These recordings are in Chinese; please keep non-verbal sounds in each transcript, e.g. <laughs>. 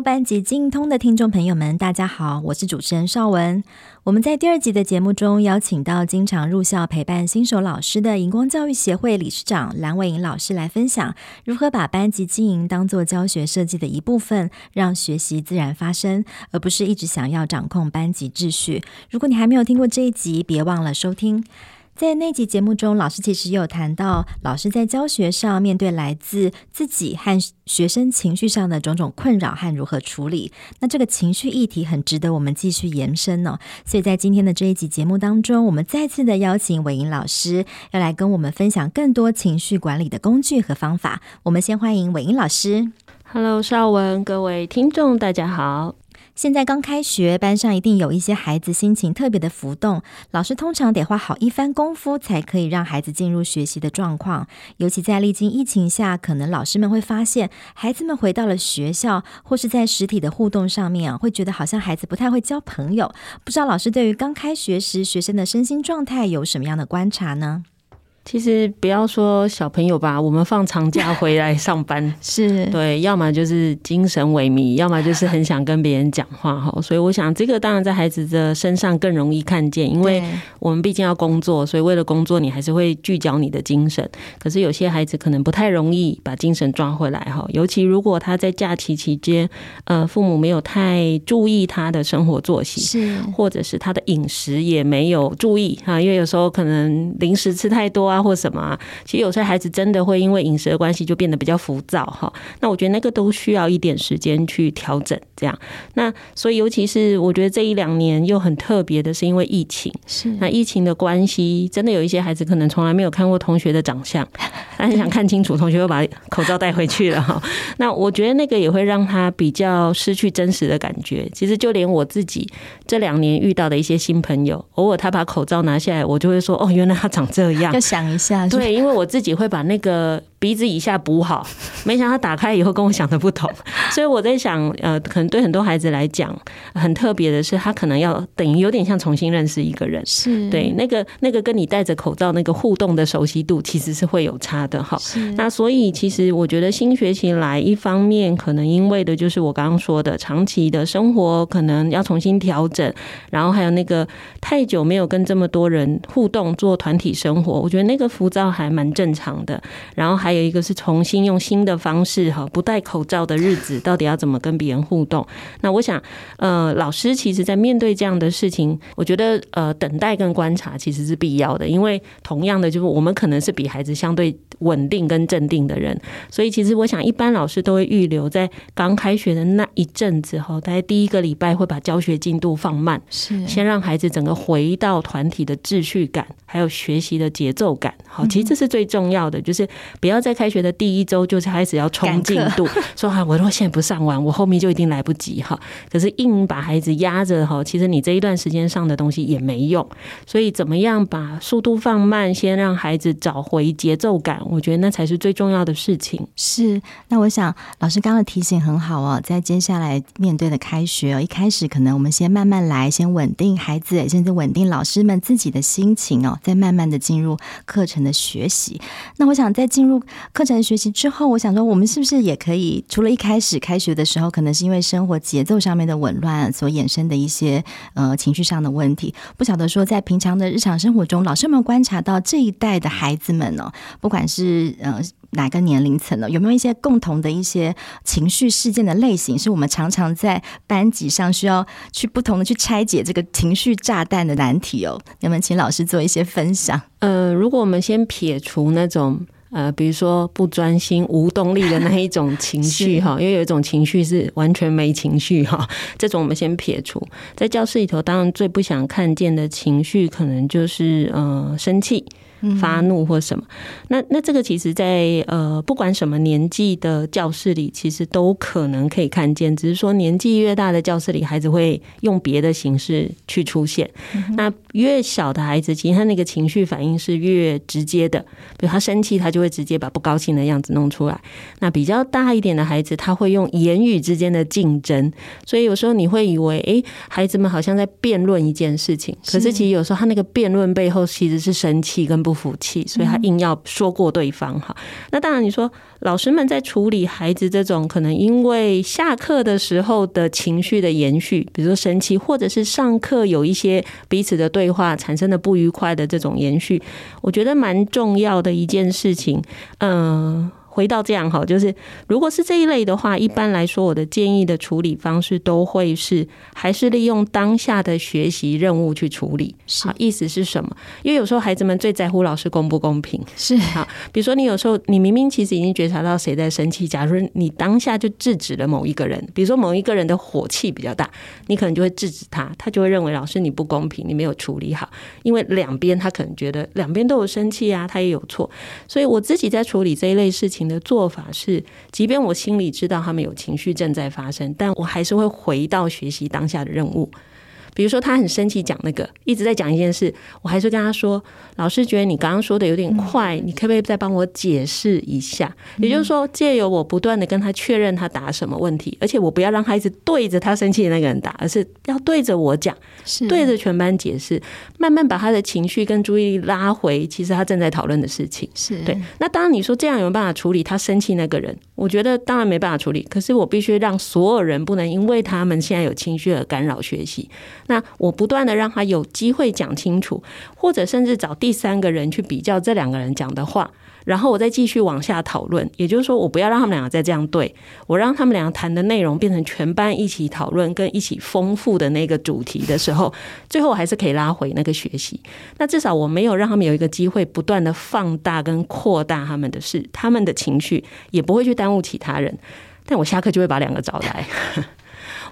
班级精通的听众朋友们，大家好，我是主持人邵文。我们在第二集的节目中邀请到经常入校陪伴新手老师的荧光教育协会理事长蓝伟莹老师来分享如何把班级经营当作教学设计的一部分，让学习自然发生，而不是一直想要掌控班级秩序。如果你还没有听过这一集，别忘了收听。在那集节目中，老师其实有谈到，老师在教学上面对来自自己和学生情绪上的种种困扰和如何处理。那这个情绪议题很值得我们继续延伸呢、哦。所以在今天的这一集节目当中，我们再次的邀请伟莹老师要来跟我们分享更多情绪管理的工具和方法。我们先欢迎伟莹老师。Hello，绍雯，各位听众，大家好。现在刚开学，班上一定有一些孩子心情特别的浮动，老师通常得花好一番功夫才可以让孩子进入学习的状况。尤其在历经疫情下，可能老师们会发现，孩子们回到了学校或是在实体的互动上面啊，会觉得好像孩子不太会交朋友。不知道老师对于刚开学时学生的身心状态有什么样的观察呢？其实不要说小朋友吧，我们放长假回来上班 <laughs> 是对，要么就是精神萎靡，要么就是很想跟别人讲话哈。所以我想，这个当然在孩子的身上更容易看见，因为我们毕竟要工作，所以为了工作，你还是会聚焦你的精神。可是有些孩子可能不太容易把精神抓回来哈，尤其如果他在假期期间，呃，父母没有太注意他的生活作息，是或者是他的饮食也没有注意哈，因为有时候可能零食吃太多啊。或什么啊，其实有些孩子真的会因为饮食的关系就变得比较浮躁哈。那我觉得那个都需要一点时间去调整，这样。那所以尤其是我觉得这一两年又很特别的是因为疫情，是那疫情的关系，真的有一些孩子可能从来没有看过同学的长相，他很想看清楚，同学又把口罩带回去了哈。<laughs> 那我觉得那个也会让他比较失去真实的感觉。其实就连我自己这两年遇到的一些新朋友，偶尔他把口罩拿下来，我就会说哦，原来他长这样。一下对，因为我自己会把那个鼻子以下补好，<laughs> 没想到打开以后跟我想的不同，<laughs> 所以我在想，呃，可能对很多孩子来讲，很特别的是，他可能要等于有点像重新认识一个人，是。对那个那个跟你戴着口罩那个互动的熟悉度，其实是会有差的哈。那所以其实我觉得新学期来，一方面可能因为的就是我刚刚说的长期的生活可能要重新调整，然后还有那个太久没有跟这么多人互动做团体生活，我觉得那个浮躁还蛮正常的，然后还。有一个是重新用新的方式哈，不戴口罩的日子，到底要怎么跟别人互动？那我想，呃，老师其实在面对这样的事情，我觉得呃，等待跟观察其实是必要的，因为同样的，就是我们可能是比孩子相对稳定跟镇定的人，所以其实我想，一般老师都会预留在刚开学的那一阵子哈，大概第一个礼拜会把教学进度放慢，是先让孩子整个回到团体的秩序感，还有学习的节奏感。好，其实这是最重要的，就是不要。在开学的第一周就开始要冲进度，<laughs> 说啊，我如果现在不上完，我后面就一定来不及哈。可是硬把孩子压着哈，其实你这一段时间上的东西也没用。所以怎么样把速度放慢，先让孩子找回节奏感，我觉得那才是最重要的事情。是，那我想老师刚刚的提醒很好哦，在接下来面对的开学哦，一开始可能我们先慢慢来，先稳定孩子，甚至稳定老师们自己的心情哦，再慢慢的进入课程的学习。那我想在进入课程学习之后，我想说，我们是不是也可以除了一开始开学的时候，可能是因为生活节奏上面的紊乱所衍生的一些呃情绪上的问题？不晓得说，在平常的日常生活中，老师们观察到这一代的孩子们呢，不管是呃哪个年龄层呢，有没有一些共同的一些情绪事件的类型，是我们常常在班级上需要去不同的去拆解这个情绪炸弹的难题哦？能不能请老师做一些分享？呃，如果我们先撇除那种。呃，比如说不专心、无动力的那一种情绪哈，因为有一种情绪是完全没情绪哈，这种我们先撇除。在教室里头，当然最不想看见的情绪，可能就是呃生气。发怒或什么。嗯、那那这个其实在呃不管什么年纪的教室里，其实都可能可以看见，只是说年纪越大的教室里，孩子会用别的形式去出现。嗯、那越小的孩子，其实他那个情绪反应是越直接的，比如他生气，他就会直接把不高兴的样子弄出来。那比较大一点的孩子，他会用言语之间的竞争，所以有时候你会以为，哎，孩子们好像在辩论一件事情，可是其实有时候他那个辩论背后其实是生气跟不服气，所以他硬要说过对方哈。那当然，你说老师们在处理孩子这种可能因为下课的时候的情绪的延续，比如说生气，或者是上课有一些彼此的对话产生的不愉快的这种延续，我觉得蛮重要的一件事情，嗯。回到这样哈，就是如果是这一类的话，一般来说，我的建议的处理方式都会是还是利用当下的学习任务去处理。好，意思是什么？因为有时候孩子们最在乎老师公不公平。是好，比如说你有时候你明明其实已经觉察到谁在生气，假如你当下就制止了某一个人，比如说某一个人的火气比较大，你可能就会制止他，他就会认为老师你不公平，你没有处理好。因为两边他可能觉得两边都有生气啊，他也有错。所以我自己在处理这一类事情的做法是，即便我心里知道他们有情绪正在发生，但我还是会回到学习当下的任务。比如说，他很生气，讲那个一直在讲一件事，我还是跟他说：“老师觉得你刚刚说的有点快，你可不可以再帮我解释一下？”也就是说，借由我不断的跟他确认他答什么问题，而且我不要让他一直对着他生气的那个人答，而是要对着我讲，对着全班解释，慢慢把他的情绪跟注意力拉回，其实他正在讨论的事情。是对。那当然，你说这样有没有办法处理他生气那个人？我觉得当然没办法处理。可是我必须让所有人不能因为他们现在有情绪而干扰学习。那我不断的让他有机会讲清楚，或者甚至找第三个人去比较这两个人讲的话，然后我再继续往下讨论。也就是说，我不要让他们两个再这样对，我让他们两个谈的内容变成全班一起讨论跟一起丰富的那个主题的时候，最后我还是可以拉回那个学习。那至少我没有让他们有一个机会不断的放大跟扩大他们的事，他们的情绪也不会去耽误其他人。但我下课就会把两个找来。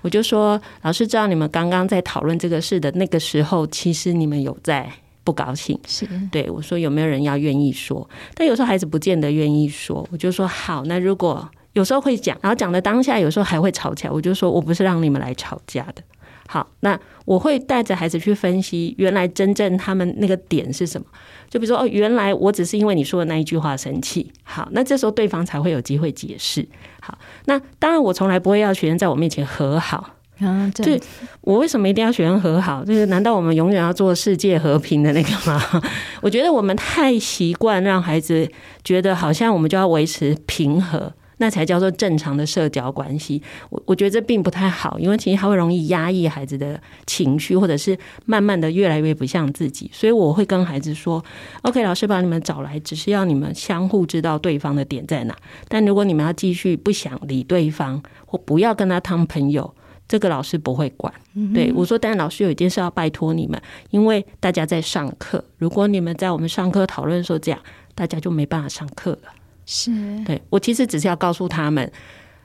我就说，老师知道你们刚刚在讨论这个事的那个时候，其实你们有在不高兴。是对我说，有没有人要愿意说？但有时候孩子不见得愿意说。我就说好，那如果有时候会讲，然后讲的当下有时候还会吵起来，我就说我不是让你们来吵架的。好，那我会带着孩子去分析，原来真正他们那个点是什么。就比如说，哦，原来我只是因为你说的那一句话生气。好，那这时候对方才会有机会解释。好，那当然我从来不会要学生在我面前和好。啊，对，我为什么一定要学生和好？就是难道我们永远要做世界和平的那个吗？<laughs> 我觉得我们太习惯让孩子觉得好像我们就要维持平和。那才叫做正常的社交关系。我我觉得这并不太好，因为其实他会容易压抑孩子的情绪，或者是慢慢的越来越不像自己。所以我会跟孩子说：“OK，老师把你们找来，只是要你们相互知道对方的点在哪。但如果你们要继续不想理对方，或不要跟他当朋友，这个老师不会管。嗯哼”对我说：“但老师有一件事要拜托你们，因为大家在上课，如果你们在我们上课讨论说这样，大家就没办法上课了。”是对，我其实只是要告诉他们，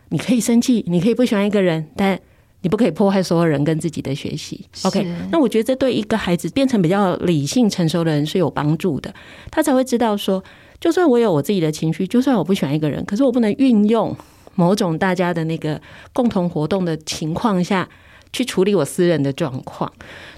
你可以生气，你可以不喜欢一个人，但你不可以破坏所有人跟自己的学习。OK，那我觉得这对一个孩子变成比较理性成熟的人是有帮助的，他才会知道说，就算我有我自己的情绪，就算我不喜欢一个人，可是我不能运用某种大家的那个共同活动的情况下。去处理我私人的状况，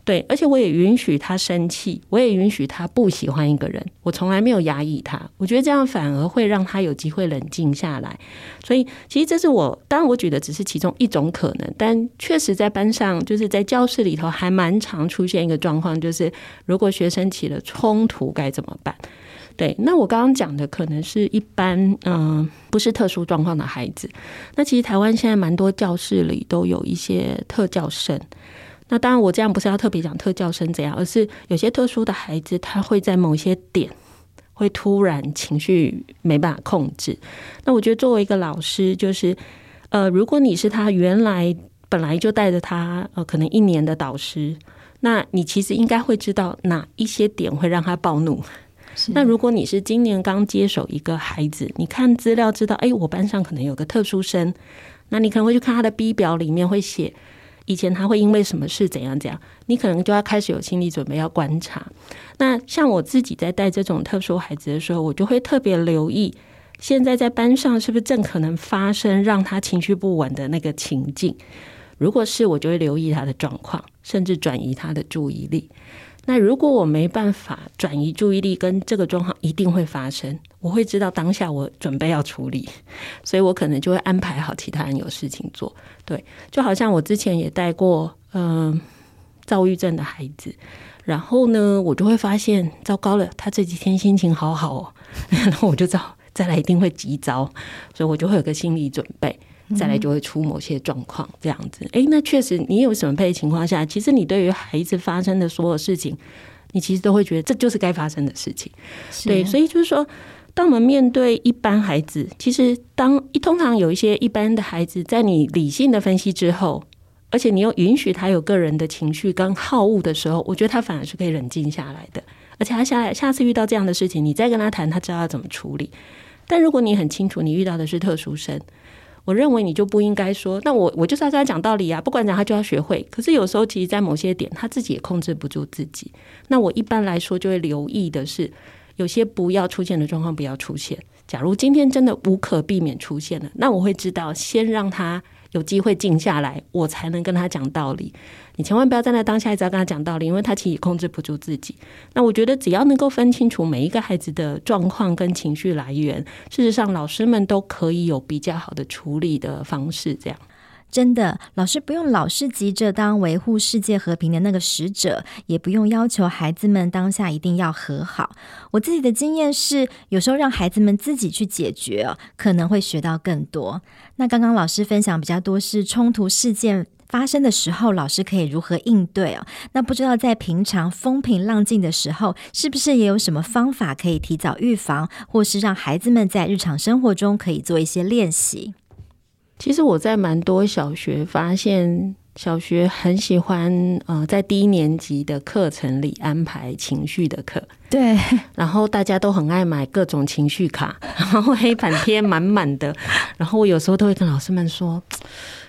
对，而且我也允许他生气，我也允许他不喜欢一个人，我从来没有压抑他，我觉得这样反而会让他有机会冷静下来。所以，其实这是我，当然我举的只是其中一种可能，但确实在班上，就是在教室里头还蛮常出现一个状况，就是如果学生起了冲突该怎么办？对，那我刚刚讲的可能是一般，嗯、不是特殊状况的孩子。那其实台湾现在蛮多教室里都有一些特教生。那当然，我这样不是要特别讲特教生怎样，而是有些特殊的孩子，他会在某些点会突然情绪没办法控制。那我觉得作为一个老师，就是呃，如果你是他原来本来就带着他呃，可能一年的导师，那你其实应该会知道哪一些点会让他暴怒。那如果你是今年刚接手一个孩子，你看资料知道，哎，我班上可能有个特殊生，那你可能会去看他的 B 表里面会写，以前他会因为什么事怎样怎样，你可能就要开始有心理准备要观察。那像我自己在带这种特殊孩子的时候，我就会特别留意，现在在班上是不是正可能发生让他情绪不稳的那个情境。如果是，我就会留意他的状况，甚至转移他的注意力。那如果我没办法转移注意力，跟这个状况一定会发生，我会知道当下我准备要处理，所以我可能就会安排好其他人有事情做。对，就好像我之前也带过嗯、躁郁症的孩子，然后呢，我就会发现糟糕了，他这几天心情好好哦，<laughs> 然后我就知道再来一定会急躁，所以我就会有个心理准备。再来就会出某些状况，这样子。诶，那确实，你有准备的情况下，其实你对于孩子发生的所有事情，你其实都会觉得这就是该发生的事情。对，所以就是说，当我们面对一般孩子，其实当一通常有一些一般的孩子，在你理性的分析之后，而且你又允许他有个人的情绪跟好恶的时候，我觉得他反而是可以冷静下来的。而且他下来下次遇到这样的事情，你再跟他谈，他知道要怎么处理。但如果你很清楚，你遇到的是特殊生。我认为你就不应该说，那我我就是要跟他讲道理啊，不管怎样他就要学会。可是有时候，其实，在某些点，他自己也控制不住自己。那我一般来说就会留意的是，有些不要出现的状况不要出现。假如今天真的无可避免出现了，那我会知道，先让他。有机会静下来，我才能跟他讲道理。你千万不要站在当下一直要跟他讲道理，因为他其实控制不住自己。那我觉得，只要能够分清楚每一个孩子的状况跟情绪来源，事实上，老师们都可以有比较好的处理的方式。这样。真的，老师不用老是急着当维护世界和平的那个使者，也不用要求孩子们当下一定要和好。我自己的经验是，有时候让孩子们自己去解决，可能会学到更多。那刚刚老师分享比较多是冲突事件发生的时候，老师可以如何应对哦？那不知道在平常风平浪静的时候，是不是也有什么方法可以提早预防，或是让孩子们在日常生活中可以做一些练习？其实我在蛮多小学发现，小学很喜欢呃，在低年级的课程里安排情绪的课。对，然后大家都很爱买各种情绪卡，<laughs> 然后黑板贴满满的。然后我有时候都会跟老师们说，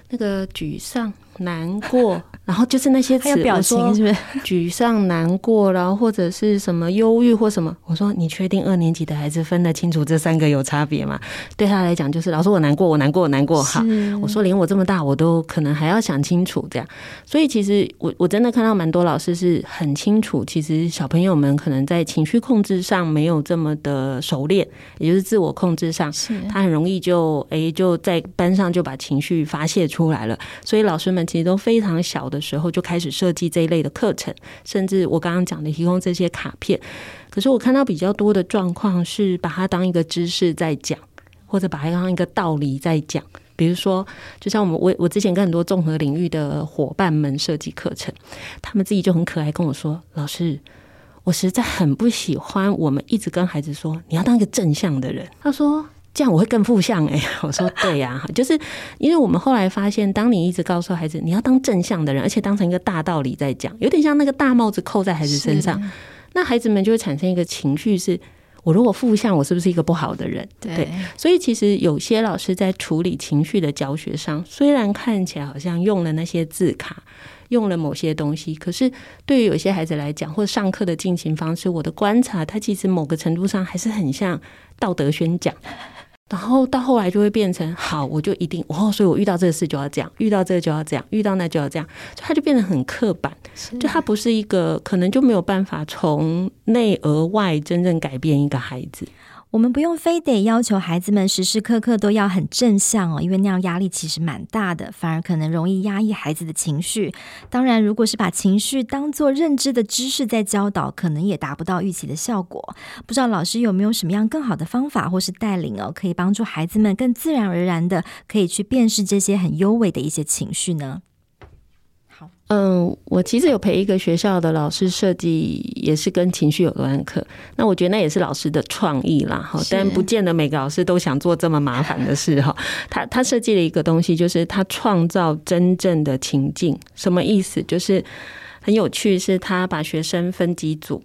那个沮丧。难过，<laughs> 然后就是那些词，表情是不是？<laughs> 沮丧、难过，然后或者是什么忧郁或什么？我说，你确定二年级的孩子分得清楚这三个有差别吗？对他来讲，就是老师我难过，我难过，我难过。好，我说连我这么大，我都可能还要想清楚这样。所以其实我我真的看到蛮多老师是很清楚，其实小朋友们可能在情绪控制上没有这么的熟练，也就是自我控制上，他很容易就诶就在班上就把情绪发泄出来了。所以老师们。其实都非常小的时候就开始设计这一类的课程，甚至我刚刚讲的提供这些卡片。可是我看到比较多的状况是把它当一个知识在讲，或者把它当一个道理在讲。比如说，就像我们我我之前跟很多综合领域的伙伴们设计课程，他们自己就很可爱跟我说：“老师，我实在很不喜欢我们一直跟孩子说你要当一个正向的人。”他说。这样我会更负向哎，<laughs> 我说对呀，<laughs> 就是因为我们后来发现，当你一直告诉孩子你要当正向的人，而且当成一个大道理在讲，有点像那个大帽子扣在孩子身上，那孩子们就会产生一个情绪是：我如果负向，我是不是一个不好的人？对，所以其实有些老师在处理情绪的教学上，虽然看起来好像用了那些字卡，用了某些东西，可是对于有些孩子来讲，或者上课的进行方式，我的观察，他其实某个程度上还是很像道德宣讲。然后到后来就会变成好，我就一定哦，所以我遇到这个事就要这样，遇到这个就要这样，遇到那就要这样，就他就变得很刻板，就他不是一个可能就没有办法从内而外真正改变一个孩子。我们不用非得要求孩子们时时刻刻都要很正向哦，因为那样压力其实蛮大的，反而可能容易压抑孩子的情绪。当然，如果是把情绪当做认知的知识在教导，可能也达不到预期的效果。不知道老师有没有什么样更好的方法或是带领哦，可以帮助孩子们更自然而然的可以去辨识这些很优微的一些情绪呢？嗯，我其实有陪一个学校的老师设计，也是跟情绪有关的课。那我觉得那也是老师的创意啦，哈。但不见得每个老师都想做这么麻烦的事哈。他他设计了一个东西，就是他创造真正的情境。什么意思？就是很有趣，是他把学生分几组。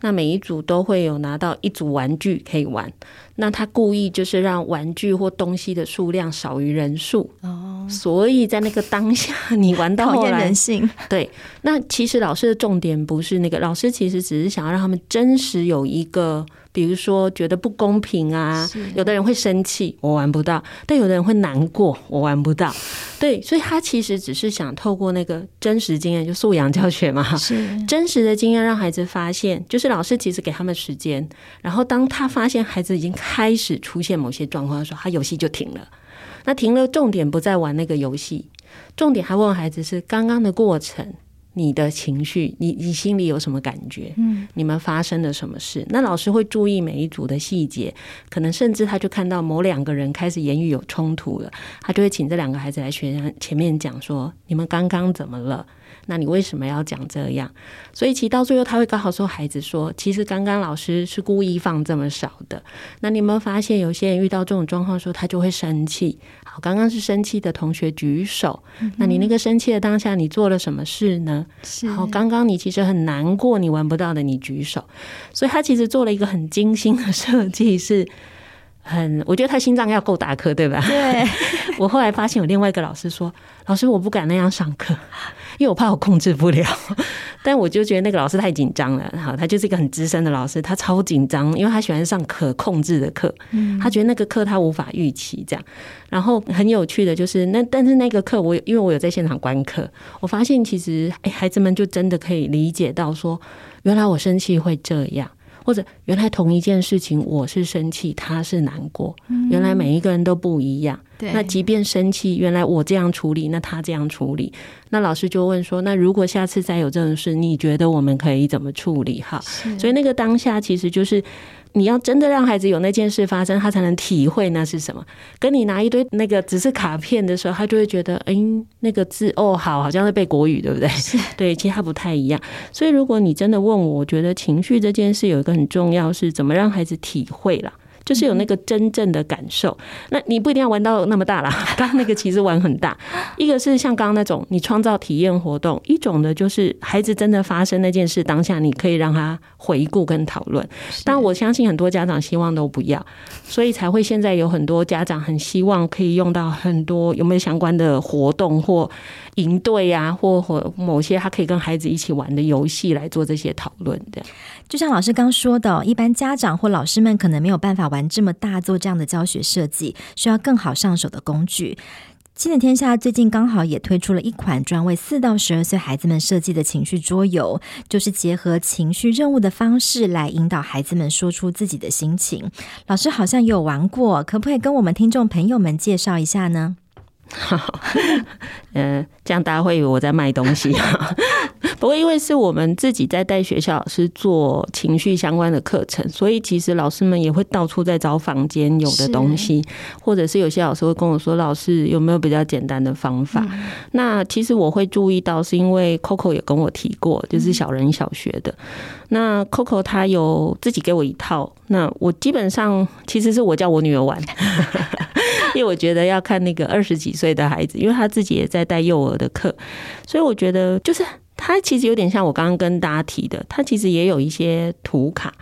那每一组都会有拿到一组玩具可以玩。那他故意就是让玩具或东西的数量少于人数哦，所以在那个当下你玩到后来，人性。<laughs> 对，那其实老师的重点不是那个，老师其实只是想要让他们真实有一个。比如说觉得不公平啊，有的人会生气，我玩不到；但有的人会难过，我玩不到。对，所以他其实只是想透过那个真实经验，就素养教学嘛，是真实的经验让孩子发现，就是老师其实给他们时间，然后当他发现孩子已经开始出现某些状况的时候，他游戏就停了。那停了，重点不再玩那个游戏，重点还问孩子是刚刚的过程。你的情绪，你你心里有什么感觉？嗯，你们发生了什么事？那老师会注意每一组的细节，可能甚至他就看到某两个人开始言语有冲突了，他就会请这两个孩子来学生前面讲说：“你们刚刚怎么了？那你为什么要讲这样？”所以其实到最后他会刚好说孩子说：“其实刚刚老师是故意放这么少的。”那你有没有发现有些人遇到这种状况的时候，他就会生气？好，刚刚是生气的同学举手，嗯，那你那个生气的当下，你做了什么事呢？好，刚刚你其实很难过，你玩不到的，你举手。所以他其实做了一个很精心的设计，是很，我觉得他心脏要够大颗，对吧？对。<laughs> 我后来发现有另外一个老师说，老师我不敢那样上课。因为我怕我控制不了，<laughs> 但我就觉得那个老师太紧张了。好，他就是一个很资深的老师，他超紧张，因为他喜欢上可控制的课。他觉得那个课他无法预期这样。然后很有趣的就是那，但是那个课我因为我有在现场观课，我发现其实哎，孩子们就真的可以理解到说，原来我生气会这样。或者原来同一件事情，我是生气，他是难过。原来每一个人都不一样。对。那即便生气，原来我这样处理，那他这样处理。那老师就问说：那如果下次再有这种事，你觉得我们可以怎么处理？哈。所以那个当下其实就是。你要真的让孩子有那件事发生，他才能体会那是什么。跟你拿一堆那个只是卡片的时候，他就会觉得，哎，那个字哦，好，好像是背国语，对不对？<laughs> 对，其实他不太一样。所以如果你真的问我，我觉得情绪这件事有一个很重要，是怎么让孩子体会啦。就是有那个真正的感受，那你不一定要玩到那么大啦。<laughs> 刚刚那个其实玩很大，一个是像刚刚那种你创造体验活动，一种的就是孩子真的发生那件事当下，你可以让他回顾跟讨论。但我相信很多家长希望都不要，所以才会现在有很多家长很希望可以用到很多有没有相关的活动或营队啊，或或某些他可以跟孩子一起玩的游戏来做这些讨论的。就像老师刚说的，一般家长或老师们可能没有办法玩这么大，做这样的教学设计，需要更好上手的工具。亲子天下最近刚好也推出了一款专为四到十二岁孩子们设计的情绪桌游，就是结合情绪任务的方式来引导孩子们说出自己的心情。老师好像也有玩过，可不可以跟我们听众朋友们介绍一下呢？好，嗯，这样大家会以为我在卖东西。不过，因为是我们自己在带学校老师做情绪相关的课程，所以其实老师们也会到处在找房间有的东西，或者是有些老师会跟我说：“老师有没有比较简单的方法？”那其实我会注意到，是因为 Coco 也跟我提过，就是小人小学的。那 Coco 他有自己给我一套，那我基本上其实是我叫我女儿玩。<laughs> 因为我觉得要看那个二十几岁的孩子，因为他自己也在带幼儿的课，所以我觉得就是它其实有点像我刚刚跟大家提的，它其实也有一些图卡。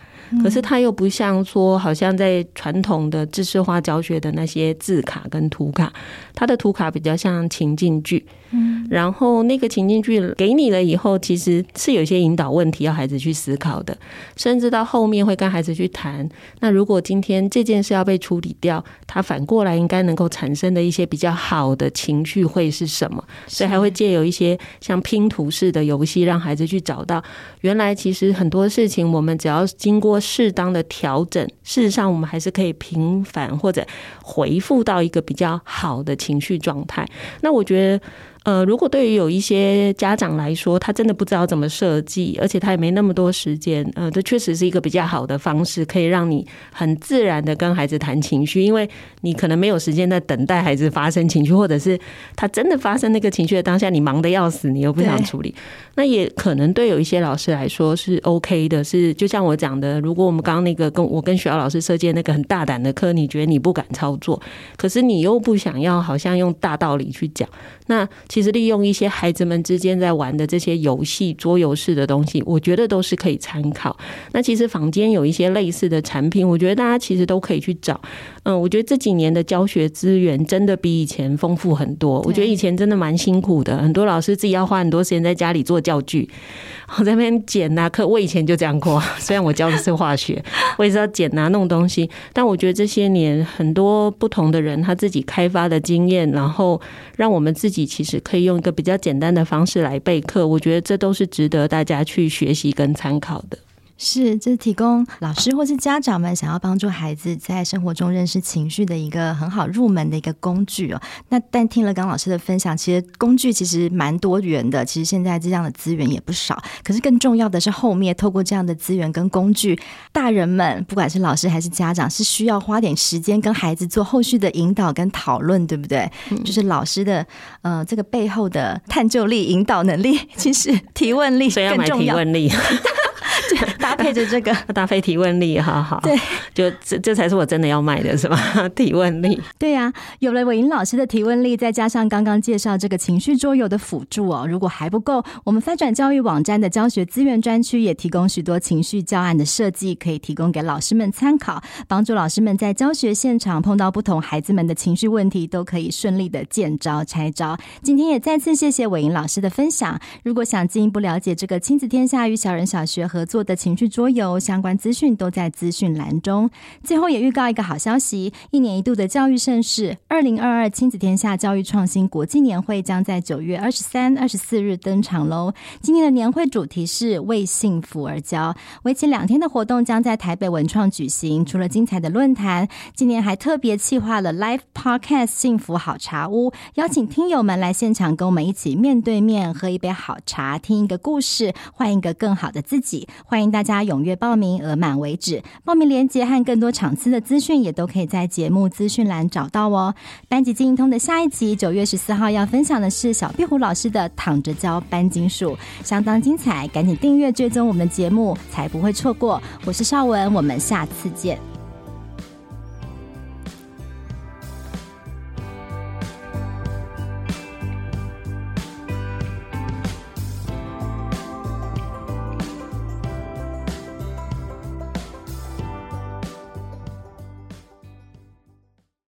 可是他又不像说，好像在传统的知识化教学的那些字卡跟图卡，他的图卡比较像情境剧。嗯，然后那个情境剧给你了以后，其实是有一些引导问题要孩子去思考的，甚至到后面会跟孩子去谈。那如果今天这件事要被处理掉，他反过来应该能够产生的一些比较好的情绪会是什么？所以还会借有一些像拼图式的游戏，让孩子去找到原来其实很多事情，我们只要经过。适当的调整，事实上我们还是可以平反或者回复到一个比较好的情绪状态。那我觉得。呃，如果对于有一些家长来说，他真的不知道怎么设计，而且他也没那么多时间，呃，这确实是一个比较好的方式，可以让你很自然的跟孩子谈情绪，因为你可能没有时间在等待孩子发生情绪，或者是他真的发生那个情绪的当下，你忙得要死，你又不想处理，那也可能对有一些老师来说是 OK 的，是就像我讲的，如果我们刚刚那个跟我跟学校老师设计的那个很大胆的课，你觉得你不敢操作，可是你又不想要好像用大道理去讲，那。其实利用一些孩子们之间在玩的这些游戏、桌游式的东西，我觉得都是可以参考。那其实坊间有一些类似的产品，我觉得大家其实都可以去找。嗯，我觉得这几年的教学资源真的比以前丰富很多。我觉得以前真的蛮辛苦的，很多老师自己要花很多时间在家里做教具，<laughs> 我在那边剪啊课。我以前就这样过，<laughs> 虽然我教的是化学，<laughs> 我也是要剪啊弄东西。但我觉得这些年很多不同的人他自己开发的经验，然后让我们自己其实可以用一个比较简单的方式来备课。我觉得这都是值得大家去学习跟参考的。是，这是提供老师或是家长们想要帮助孩子在生活中认识情绪的一个很好入门的一个工具哦。那但听了刚老师的分享，其实工具其实蛮多元的。其实现在这样的资源也不少，可是更重要的是后面透过这样的资源跟工具，大人们不管是老师还是家长，是需要花点时间跟孩子做后续的引导跟讨论，对不对？嗯、就是老师的呃这个背后的探究力、引导能力，其实提问力更重要。<laughs> <laughs> 搭配着这个，<laughs> 搭配提问力，好好。对，就这这才是我真的要卖的，是吧？<laughs> 提问力。对呀、啊，有了伟莹老师的提问力，再加上刚刚介绍这个情绪桌游的辅助哦，如果还不够，我们翻转教育网站的教学资源专区也提供许多情绪教案的设计，可以提供给老师们参考，帮助老师们在教学现场碰到不同孩子们的情绪问题，都可以顺利的见招拆招。今天也再次谢谢伟莹老师的分享。如果想进一步了解这个亲子天下与小人小学合作的情绪桌游相关资讯都在资讯栏中。最后也预告一个好消息：一年一度的教育盛事——二零二二亲子天下教育创新国际年会将在九月二十三、二十四日登场喽。今年的年会主题是为幸福而教，为期两天的活动将在台北文创举行。除了精彩的论坛，今年还特别企划了 Live Podcast 幸福好茶屋，邀请听友们来现场跟我们一起面对面喝一杯好茶，听一个故事，换一个更好的自己。欢迎大家踊跃报名，额满为止。报名链接和更多场次的资讯也都可以在节目资讯栏找到哦。班级精英通的下一集，九月十四号要分享的是小壁虎老师的“躺着教班金属”，相当精彩，赶紧订阅追踪我们的节目，才不会错过。我是邵文，我们下次见。